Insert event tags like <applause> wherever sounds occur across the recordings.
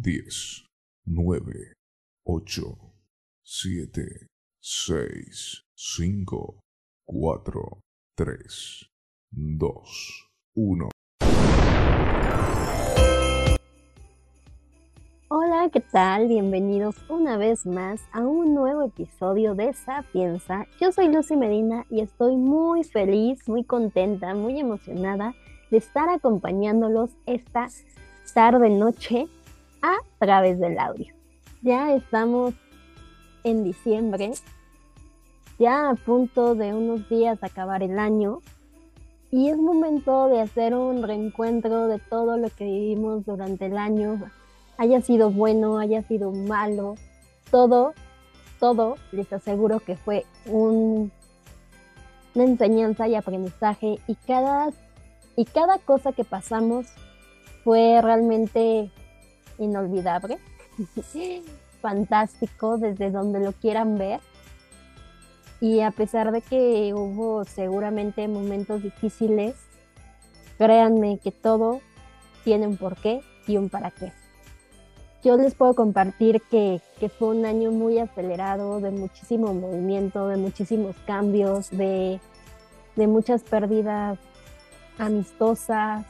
10, 9, 8, 7, 6, 5, 4, 3, 2, 1. Hola, ¿qué tal? Bienvenidos una vez más a un nuevo episodio de Sapienza. Yo soy Lucy Medina y estoy muy feliz, muy contenta, muy emocionada de estar acompañándolos esta tarde noche a través del audio. Ya estamos en diciembre, ya a punto de unos días acabar el año. Y es momento de hacer un reencuentro de todo lo que vivimos durante el año, haya sido bueno, haya sido malo, todo, todo, les aseguro que fue un, una enseñanza y aprendizaje. Y cada, y cada cosa que pasamos fue realmente inolvidable, <laughs> fantástico desde donde lo quieran ver. Y a pesar de que hubo seguramente momentos difíciles, créanme que todo tiene un porqué y un para qué yo les puedo compartir que, fue un año muy acelerado, de muchísimo movimiento, de muchísimos cambios, de, muchas pérdidas amistosas,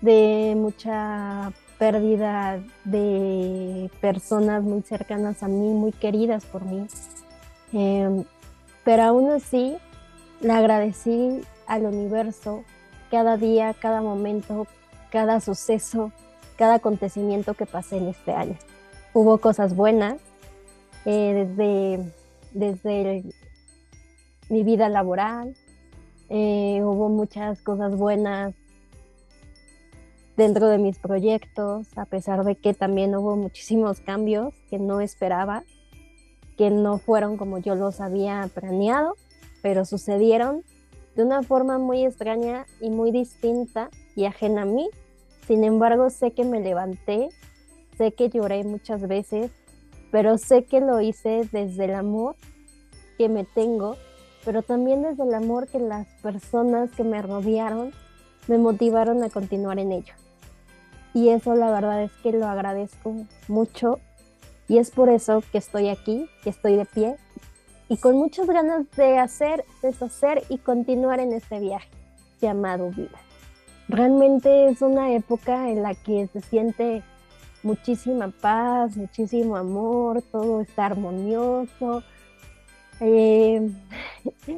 de mucha pérdida de personas muy cercanas a mí, muy queridas por mí. Em, pero aún así, le agradecí al universo cada día, cada momento, cada suceso, cada acontecimiento que pasé en este año. Hubo cosas buenas, eh, desde, desde mi vida laboral, eh, hubo muchas cosas buenas dentro de mis proyectos, a pesar de que también hubo muchísimos cambios que no esperaba, que no fueron como yo los había planeado, pero sucedieron de una forma muy extraña y muy distinta y ajena a mí sin embargo, sé que me levanté, sé que lloré muchas veces, pero sé que lo hice desde el amor que me tengo, pero también desde el amor que las personas que me rodearon me motivaron a continuar en ello. Y eso la verdad es que lo agradezco mucho y es por eso que estoy aquí, que estoy de pie y con muchas ganas de hacer, deshacer y continuar en este viaje llamado vida realmente es una época en la que se siente muchísima paz, muchísimo amor, todo está armonioso. Eh, <laughs>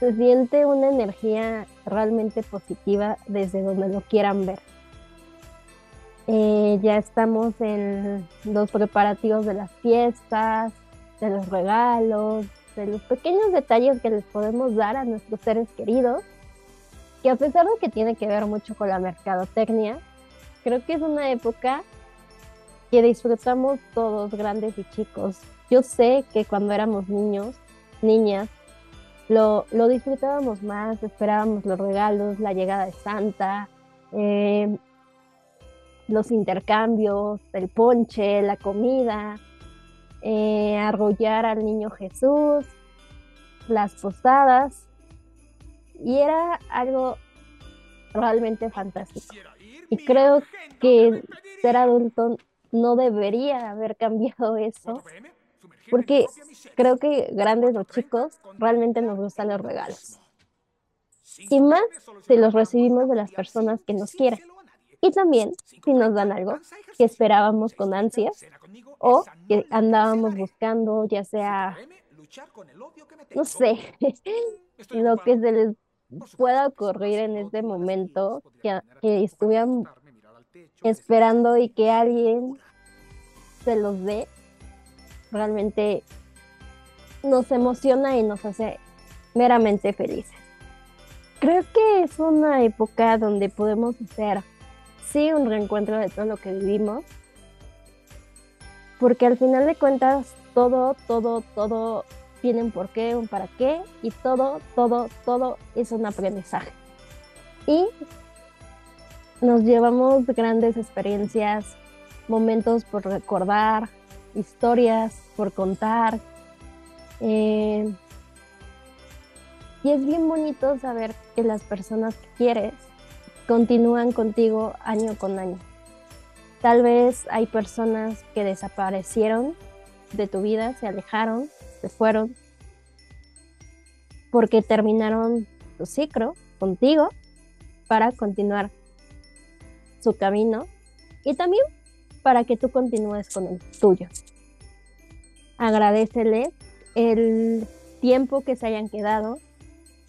se siente una energía realmente positiva desde donde lo quieran ver. Eh, ya estamos en los preparativos de las fiestas, de los regalos, de los pequeños detalles que les podemos dar a nuestros seres queridos que a pesar de que tiene que ver mucho con la mercadotecnia, creo que es una época que disfrutamos todos, grandes y chicos. Yo sé que cuando éramos niños, niñas, lo, lo disfrutábamos más, esperábamos los regalos, la llegada de Santa, eh, los intercambios, el ponche, la comida, eh, arrollar al niño Jesús, las posadas y era algo realmente fantástico. Y creo que ser adulto no debería haber cambiado eso, porque creo que grandes o chicos realmente nos gustan los regalos. Y más si los recibimos de las personas que nos quieren. Y también si nos dan algo que esperábamos con ansias o que andábamos buscando, ya sea, no sé, lo que se les pueda ocurrir en este momento, que, que estuvieran esperando y que alguien se los dé, realmente nos emociona y nos hace meramente felices. Creo que es una época donde podemos hacer, sí, un reencuentro de todo lo que vivimos, porque al final de cuentas, todo, todo, todo tiene un porqué, un para qué, y todo, todo, todo es un aprendizaje. Y nos llevamos grandes experiencias, momentos por recordar, historias por contar. Eh, y es bien bonito saber que las personas que quieres continúan contigo año con año. Tal vez hay personas que desaparecieron de tu vida, se alejaron, se fueron, porque terminaron tu ciclo contigo para continuar su camino y también para que tú continúes con el tuyo. Agradecele el tiempo que se hayan quedado,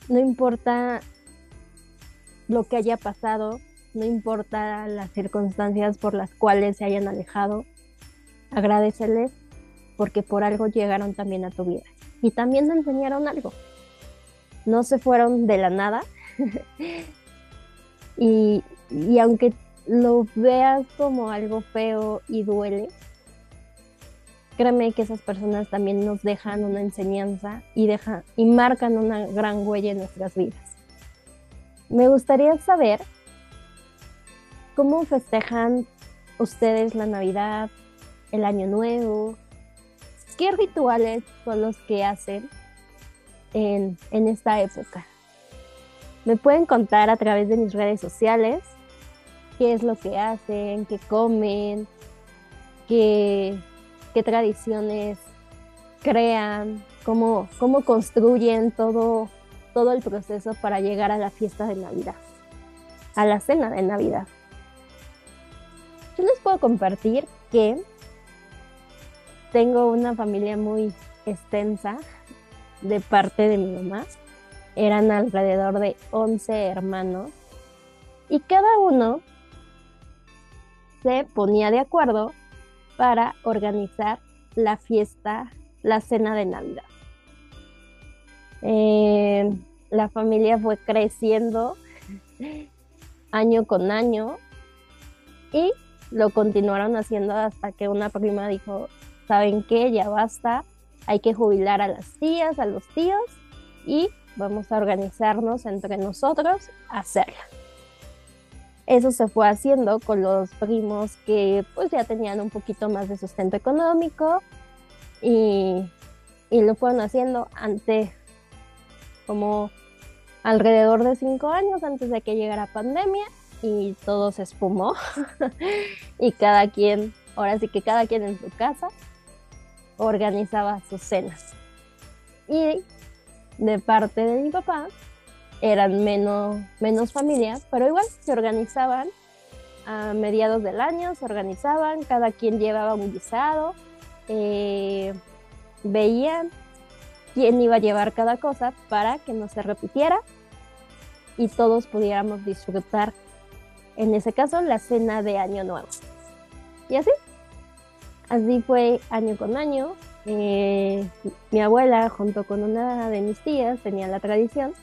no importa lo que haya pasado, no importa las circunstancias por las cuales se hayan alejado, agradeceles porque por algo llegaron también a tu vida y también te enseñaron algo. No se fueron de la nada <laughs> y, y aunque lo veas como algo feo y duele, créeme que esas personas también nos dejan una enseñanza y, y marcan una gran huella en nuestras vidas. Me gustaría saber cómo festejan ustedes la Navidad, el Año Nuevo, qué rituales son los que hacen en, en esta época. Me pueden contar a través de mis redes sociales qué es lo que hacen, qué comen, qué, qué tradiciones crean, cómo, cómo construyen todo, todo el proceso para llegar a la fiesta de Navidad, a la cena de Navidad. Yo les puedo compartir que tengo una familia muy extensa de parte de mi mamá. Eran alrededor de 11 hermanos y cada uno se ponía de acuerdo para organizar la fiesta, la cena de Navidad. Eh, la familia fue creciendo año con año y lo continuaron haciendo hasta que una prima dijo, ¿saben qué? Ya basta, hay que jubilar a las tías, a los tíos y vamos a organizarnos entre nosotros a hacerla eso se fue haciendo con los primos que pues ya tenían un poquito más de sustento económico y, lo fueron haciendo antes como alrededor de cinco años antes de que llegara pandemia y todo se espumó <laughs> y cada quien, ahora sí que cada quien en su casa organizaba sus cenas. Y de parte de mi papá, eran menos, menos familias, pero igual se organizaban a mediados del año, se organizaban, cada quien llevaba un guisado, eh, veían quién iba a llevar cada cosa para que no se repitiera y todos pudiéramos disfrutar, en ese caso, la cena de Año Nuevo. Y así, así fue año con año. Eh, mi abuela, junto con una de mis tías, tenía la tradición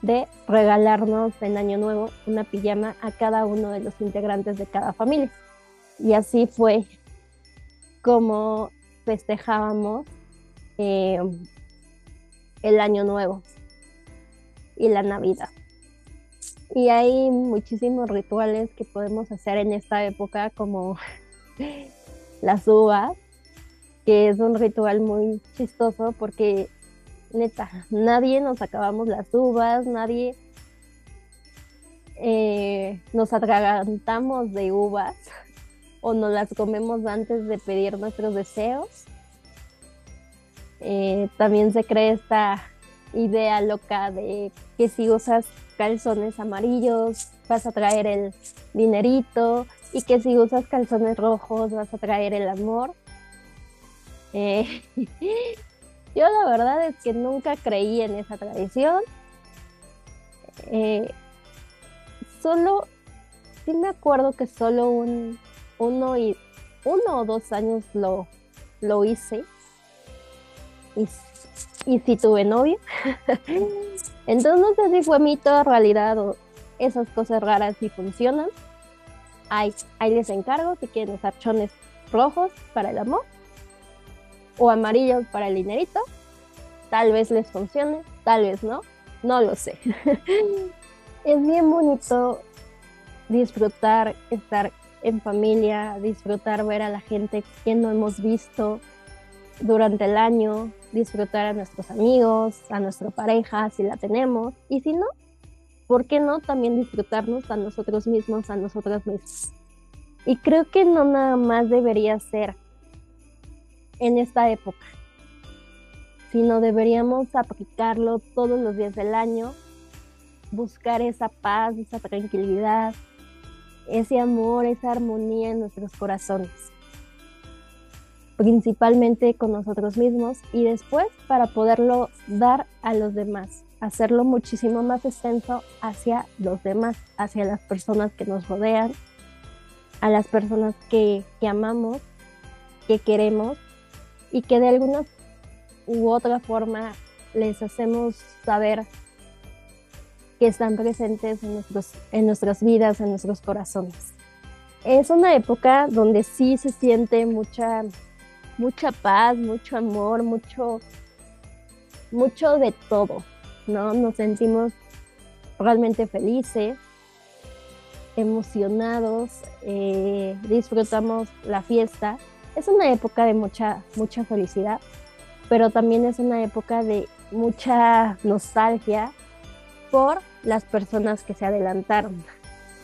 de regalarnos en Año Nuevo una pijama a cada uno de los integrantes de cada familia. Y así fue como festejábamos eh, el Año Nuevo y la Navidad. Y hay muchísimos rituales que podemos hacer en esta época, como <laughs> las uvas, que es un ritual muy chistoso porque neta, nadie nos acabamos las uvas, nadie eh, nos atragantamos de uvas <laughs> o nos las comemos antes de pedir nuestros deseos. Eh, también se cree esta idea loca de que si usas calzones amarillos vas a traer el dinerito y que si usas calzones rojos vas a traer el amor. Eh, <laughs> Yo la verdad es que nunca creí en esa tradición. Eh, solo, sí me acuerdo que solo un, uno, y, uno o dos años lo, lo hice. Y, si tuve novio. <laughs> Entonces no sé si fue mito, realidad o esas cosas raras si funcionan. Ahí, ahí les encargo si quieren usar chones rojos para el amor o amarillos para el dinerito. Tal vez les funcione, tal vez no, no lo sé. <laughs> es bien bonito disfrutar, estar en familia, disfrutar ver a la gente que no hemos visto durante el año, disfrutar a nuestros amigos, a nuestra pareja, si la tenemos, y si no, ¿por qué no también disfrutarnos a nosotros mismos, a nosotras mismas? Y creo que no nada más debería ser en esta época, sino deberíamos aplicarlo todos los días del año, buscar esa paz, esa tranquilidad, ese amor, esa armonía en nuestros corazones, principalmente con nosotros mismos y después para poderlo dar a los demás, hacerlo muchísimo más extenso hacia los demás, hacia las personas que nos rodean, a las personas que, amamos, que queremos y que de alguna u otra forma les hacemos saber que están presentes en, nuestros, en nuestras vidas, en nuestros corazones. Es una época donde sí se siente mucha, mucha paz, mucho amor, mucho, mucho de todo, ¿no? Nos sentimos realmente felices, emocionados, eh, disfrutamos la fiesta. Es una época de mucha, mucha felicidad, pero también es una época de mucha nostalgia por las personas que se adelantaron.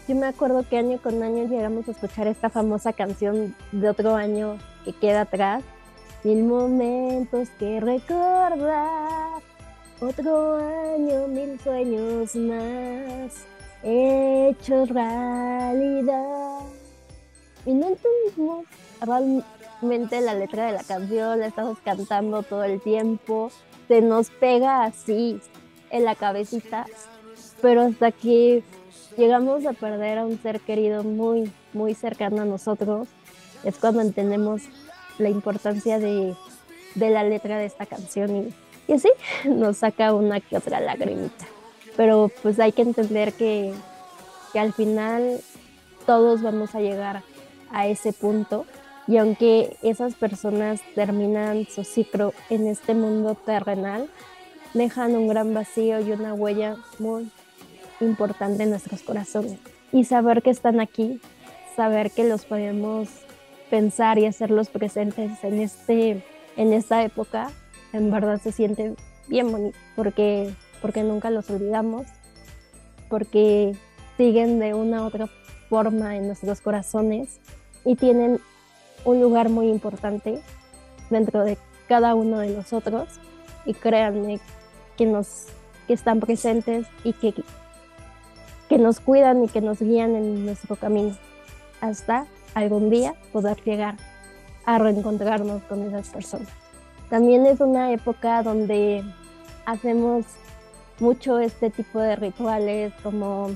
Yo me acuerdo que año con año llegamos a escuchar esta famosa canción de otro año que queda atrás. Mil momentos que recordar, otro año, mil sueños más, hechos realidad. Y no entendimos realmente la letra de la canción, la estamos cantando todo el tiempo, se nos pega así en la cabecita. Pero hasta que llegamos a perder a un ser querido muy, muy cercano a nosotros, es cuando entendemos la importancia de, la letra de esta canción y, y así <laughs> nos saca una que otra lagrimita. Pero pues hay que entender que, que al final todos vamos a llegar a ese punto y aunque esas personas terminan su ciclo en este mundo terrenal, dejan un gran vacío y una huella muy, importante en nuestros corazones. Y saber que están aquí, saber que los podemos pensar y hacerlos presentes en, este, en esta época, en verdad se siente bien bonito, porque, porque nunca los olvidamos, porque siguen de una u otra forma en nuestros corazones y tienen un lugar muy importante dentro de cada uno de nosotros y créanme que nos que están presentes y que que nos cuidan y que nos guían en nuestro camino hasta algún día poder llegar a reencontrarnos con esas personas. También es una época donde hacemos mucho este tipo de rituales como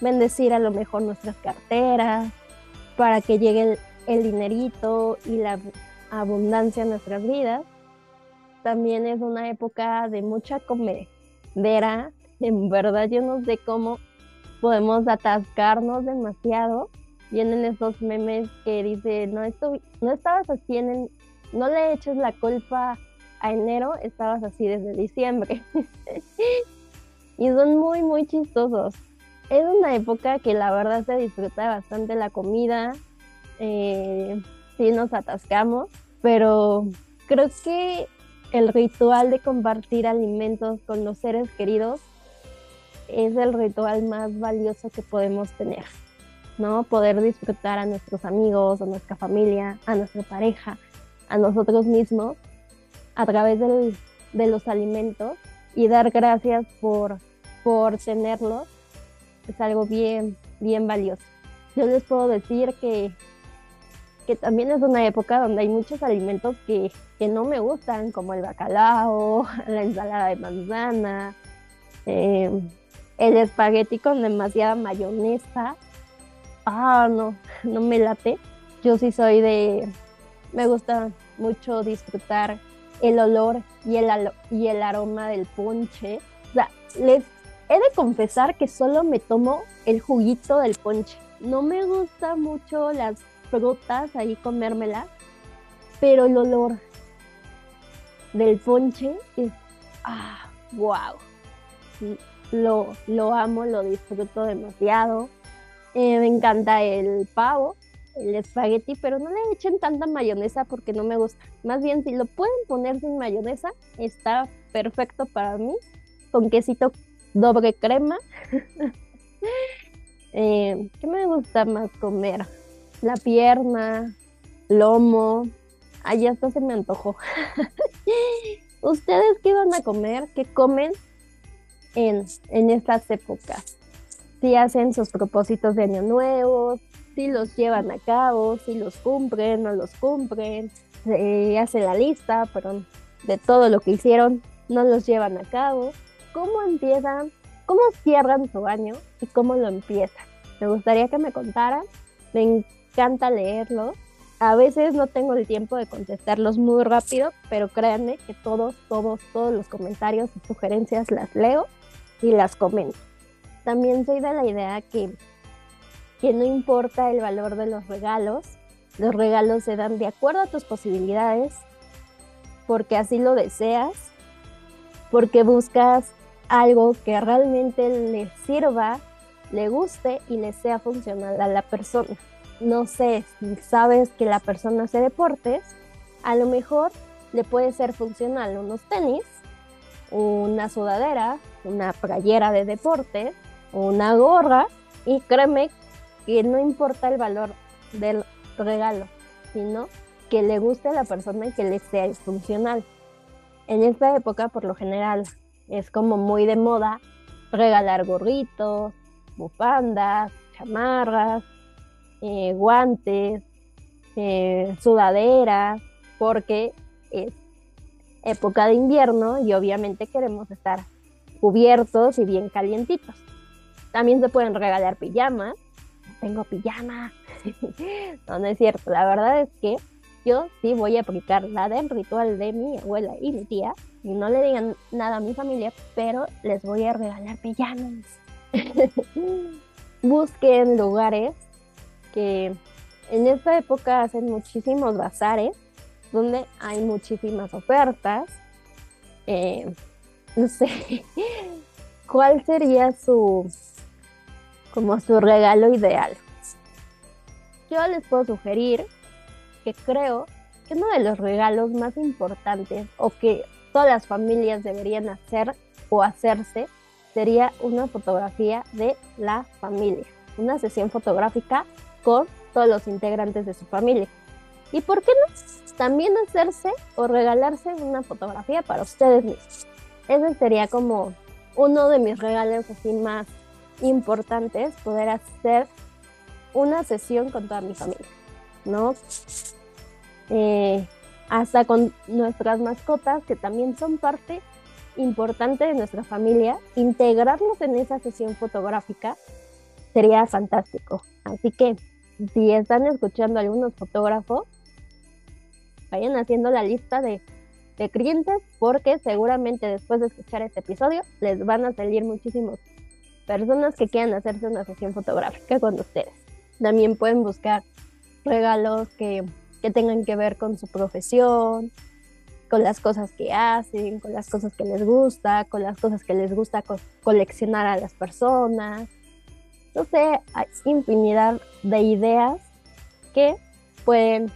bendecir a lo mejor nuestras carteras para que llegue el, dinerito y la abundancia en nuestras vidas. También es una época de mucha comedera. En verdad yo no sé cómo podemos atascarnos demasiado. Vienen esos memes que dice, no, esto, no estabas así en no le eches la culpa a enero, estabas así desde diciembre. <laughs> y son muy, muy chistosos. Es una época que la verdad se disfruta bastante la comida, eh, sí nos atascamos, pero creo que el ritual de compartir alimentos con los seres queridos es el ritual más valioso que podemos tener, ¿no? Poder disfrutar a nuestros amigos, a nuestra familia, a nuestra pareja, a nosotros mismos a través de los alimentos y dar gracias por, por tenerlos es algo bien, bien valioso. Yo les puedo decir que, que también es una época donde hay muchos alimentos que, que no me gustan, como el bacalao, <laughs> la ensalada de manzana, eh, el espagueti con demasiada mayonesa. Ah, no, no me late. Yo sí soy de, me gusta mucho disfrutar el olor y el, y el aroma del ponche. O sea, les he de confesar que solo me tomo el juguito del ponche. No me gusta mucho las frutas, ahí comérmelas, pero el olor del ponche es, ah, wow lo, lo amo, lo disfruto demasiado. Eh, me encanta el pavo, el espagueti, pero no le echen tanta mayonesa porque no me gusta. Más bien, si lo pueden poner sin mayonesa, está perfecto para mí. Con quesito doble crema. <laughs> eh, ¿Qué me gusta más comer? la pierna, lomo. Ahí hasta se me antojó. <laughs> ¿Ustedes qué van a comer? ¿Qué comen en, en estas épocas? Si hacen sus propósitos de año nuevo, si los llevan a cabo, si los cumplen, no los cumplen, se hace la lista, pero de todo lo que hicieron, no los llevan a cabo. ¿Cómo empiezan? ¿Cómo cierran su año y cómo lo empiezan? Me gustaría que me contaran. Me encanta leerlos. A veces no tengo el tiempo de contestarlos muy rápido, pero créanme que todos, todos, todos los comentarios y sugerencias las leo y las comento. También soy de la idea que que no importa el valor de los regalos, los regalos se dan de acuerdo a tus posibilidades, porque así lo deseas, porque buscas algo que realmente le sirva, le guste y le sea funcional a la persona. No sé, si sabes que la persona hace deportes, a lo mejor le puede ser funcional unos tenis, una sudadera, una playera de deporte, una gorra y créeme que no importa el valor del regalo, sino que le guste a la persona y que le sea funcional. En esta época, por lo general, es como muy de moda regalar gorritos, bufandas, chamarras, eh, guantes, eh, sudaderas, porque es época de invierno y obviamente queremos estar cubiertos y bien calientitos. También se pueden regalar pijamas, tengo pijama. <laughs> no, no es cierto. La verdad es que yo sí voy a aplicar la del ritual de mi abuela y mi tía. Y no le digan nada a mi familia, pero les voy a regalar pijamas. <laughs> Busquen lugares que en esta época hacen muchísimos bazares, donde hay muchísimas ofertas. Eh, no sé, ¿cuál sería su como su regalo ideal. Yo les puedo sugerir que creo que uno de los regalos más importantes o que todas las familias deberían hacer o hacerse sería una fotografía de la familia, una sesión fotográfica con todos los integrantes de su familia. ¿Y por qué no? También hacerse o regalarse una fotografía para ustedes mismos. Ese sería como uno de mis regalos así más importante es poder hacer una sesión con toda mi familia, ¿no? Eh, hasta con nuestras mascotas, que también son parte importante de nuestra familia, integrarlos en esa sesión fotográfica sería fantástico. Así que si están escuchando algunos fotógrafos, vayan haciendo la lista de, de clientes porque seguramente después de escuchar este episodio les van a salir muchísimos personas que quieran hacerse una sesión fotográfica con ustedes. También pueden buscar regalos que, tengan que ver con su profesión, con las cosas que hacen, con las cosas que les gusta, con las cosas que les gusta coleccionar a las personas. No sé, hay infinidad de ideas que pueden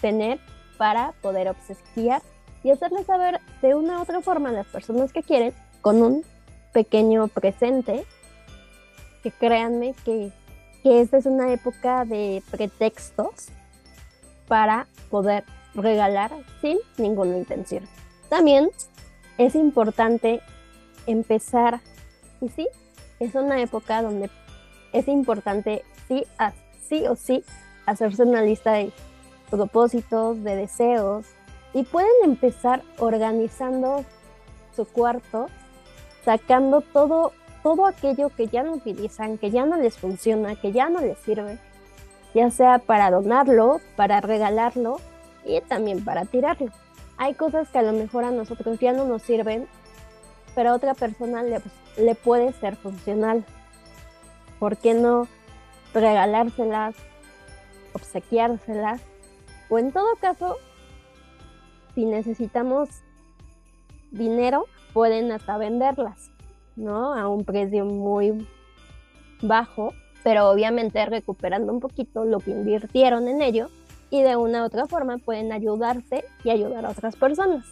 tener para poder obsequiar y hacerles saber de una u otra forma a las personas que quieren con un pequeño presente que créanme que, esta es una época de pretextos para poder regalar sin ninguna intención. También es importante empezar, y sí, es una época donde es importante sí, sí o sí hacerse una lista de propósitos, de deseos, y pueden empezar organizando su cuarto, sacando todo todo aquello que ya no utilizan, que ya no les funciona, que ya no les sirve, ya sea para donarlo, para regalarlo y también para tirarlo. Hay cosas que a lo mejor a nosotros ya no nos sirven, pero a otra persona le, le puede ser funcional. ¿Por qué no regalárselas, obsequiárselas? O en todo caso, si necesitamos dinero, pueden hasta venderlas. ¿no? A un precio muy bajo, pero obviamente recuperando un poquito lo que invirtieron en ello y de una u otra forma pueden ayudarse y ayudar a otras personas.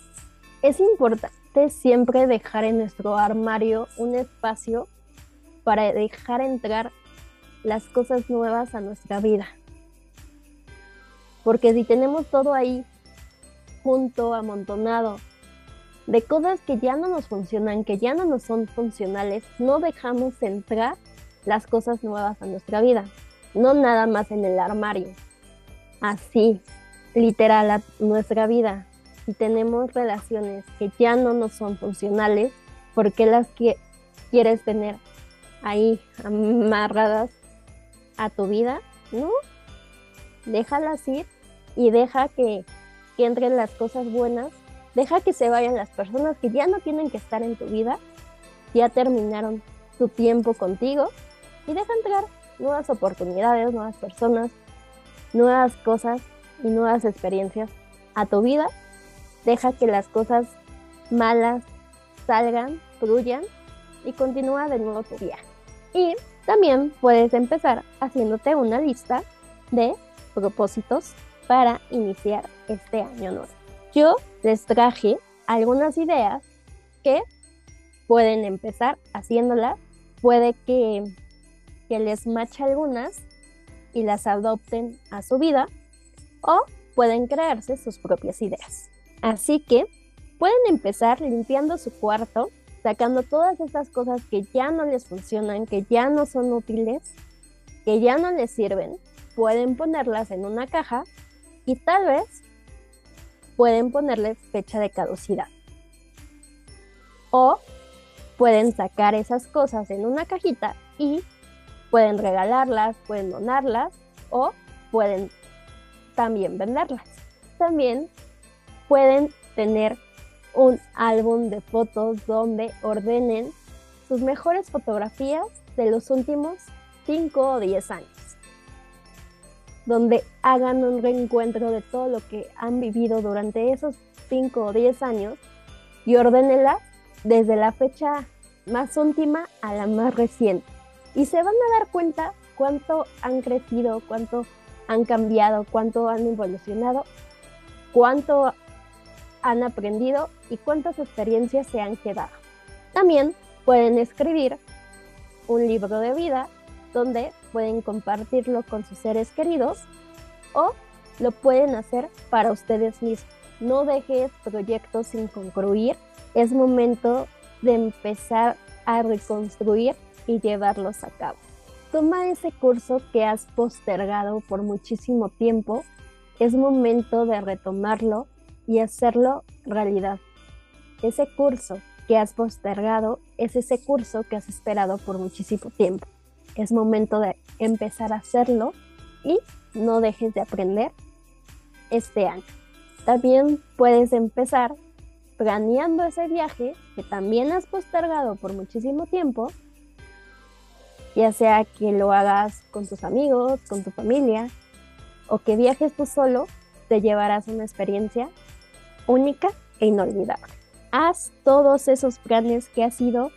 Es importante siempre dejar en nuestro armario un espacio para dejar entrar las cosas nuevas a nuestra vida. Porque si tenemos todo ahí junto, amontonado, de cosas que ya no nos funcionan, que ya no nos son funcionales, no dejamos entrar las cosas nuevas a nuestra vida. No nada más en el armario. Así, literal, a nuestra vida. Si tenemos relaciones que ya no nos son funcionales, ¿por qué las quieres tener ahí amarradas a tu vida? No, déjalas ir y deja que, que entren las cosas buenas, deja que se vayan las personas que ya no tienen que estar en tu vida, ya terminaron su tiempo contigo y deja entrar nuevas oportunidades, nuevas personas, nuevas cosas y nuevas experiencias a tu vida. Deja que las cosas malas salgan, fluyan y continúa de nuevo tu viaje. Y también puedes empezar haciéndote una lista de propósitos para iniciar este año nuevo. Yo les traje algunas ideas que pueden empezar haciéndolas. Puede que, que les mache algunas y las adopten a su vida o pueden crearse sus propias ideas. Así que pueden empezar limpiando su cuarto, sacando todas estas cosas que ya no les funcionan, que ya no son útiles, que ya no les sirven pueden ponerlas en una caja y tal vez pueden ponerle fecha de caducidad. O pueden sacar esas cosas en una cajita y pueden regalarlas, pueden donarlas o pueden también venderlas. También pueden tener un álbum de fotos donde ordenen sus mejores fotografías de los últimos 5 o 10 años donde hagan un reencuentro de todo lo que han vivido durante esos 5 o 10 años y ordénela desde la fecha más última a la más reciente. Y se van a dar cuenta cuánto han crecido, cuánto han cambiado, cuánto han evolucionado, cuánto han aprendido y cuántas experiencias se han quedado. También pueden escribir un libro de vida donde pueden compartirlo con sus seres queridos o lo pueden hacer para ustedes mismos. No dejes proyectos sin concluir. Es momento de empezar a reconstruir y llevarlos a cabo. Toma ese curso que has postergado por muchísimo tiempo. Es momento de retomarlo y hacerlo realidad. Ese curso que has postergado es ese curso que has esperado por muchísimo tiempo es momento de empezar a hacerlo y no dejes de aprender este año. También puedes empezar planeando ese viaje que también has postergado por muchísimo tiempo, ya sea que lo hagas con tus amigos, con tu familia, o que viajes tú solo, te llevarás una experiencia única e inolvidable. Haz todos esos planes que has ido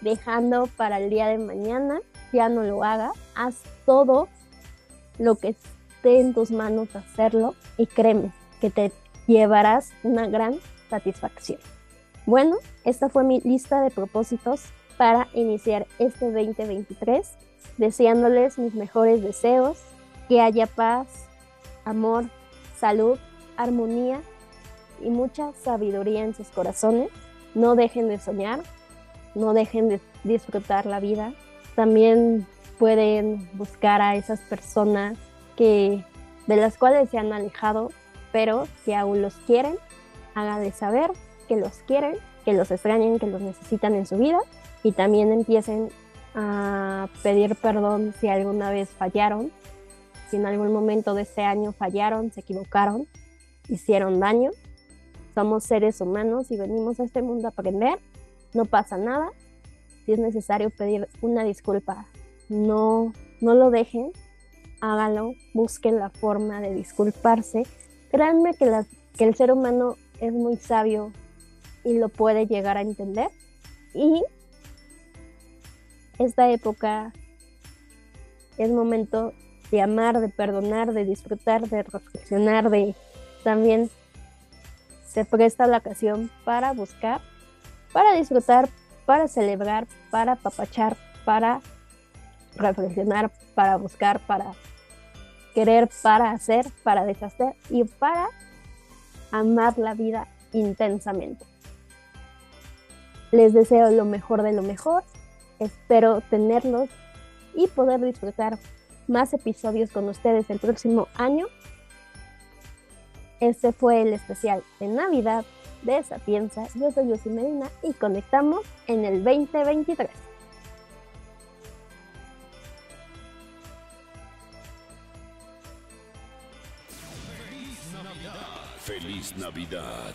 dejando para el día de mañana ya no lo haga, haz todo lo que esté en tus manos hacerlo y créeme que te llevarás una gran satisfacción. Bueno, esta fue mi lista de propósitos para iniciar este 2023, deseándoles mis mejores deseos, que haya paz, amor, salud, armonía y mucha sabiduría en sus corazones. No dejen de soñar, no dejen de disfrutar la vida, también pueden buscar a esas personas que de las cuales se han alejado, pero que aún los quieren, háganles saber que los quieren, que los extrañen, que los necesitan en su vida y también empiecen a pedir perdón si alguna vez fallaron, si en algún momento de este año fallaron, se equivocaron, hicieron daño. Somos seres humanos y venimos a este mundo a aprender, no pasa nada, si es necesario pedir una disculpa, no, no lo dejen, háganlo, busquen la forma de disculparse. Créanme que, que el ser humano es muy sabio y lo puede llegar a entender. Y esta época es momento de amar, de perdonar, de disfrutar, de reflexionar, de también se presta la ocasión para buscar, para disfrutar, para celebrar, para papachar, para reflexionar, para buscar, para querer para hacer, para deshacer y para amar la vida intensamente. Les deseo lo mejor de lo mejor. Espero tenerlos y poder disfrutar más episodios con ustedes el próximo año. Este fue el especial de Navidad de Sapienza. Yo soy Lucy Medina y conectamos en el 2023. Feliz Navidad.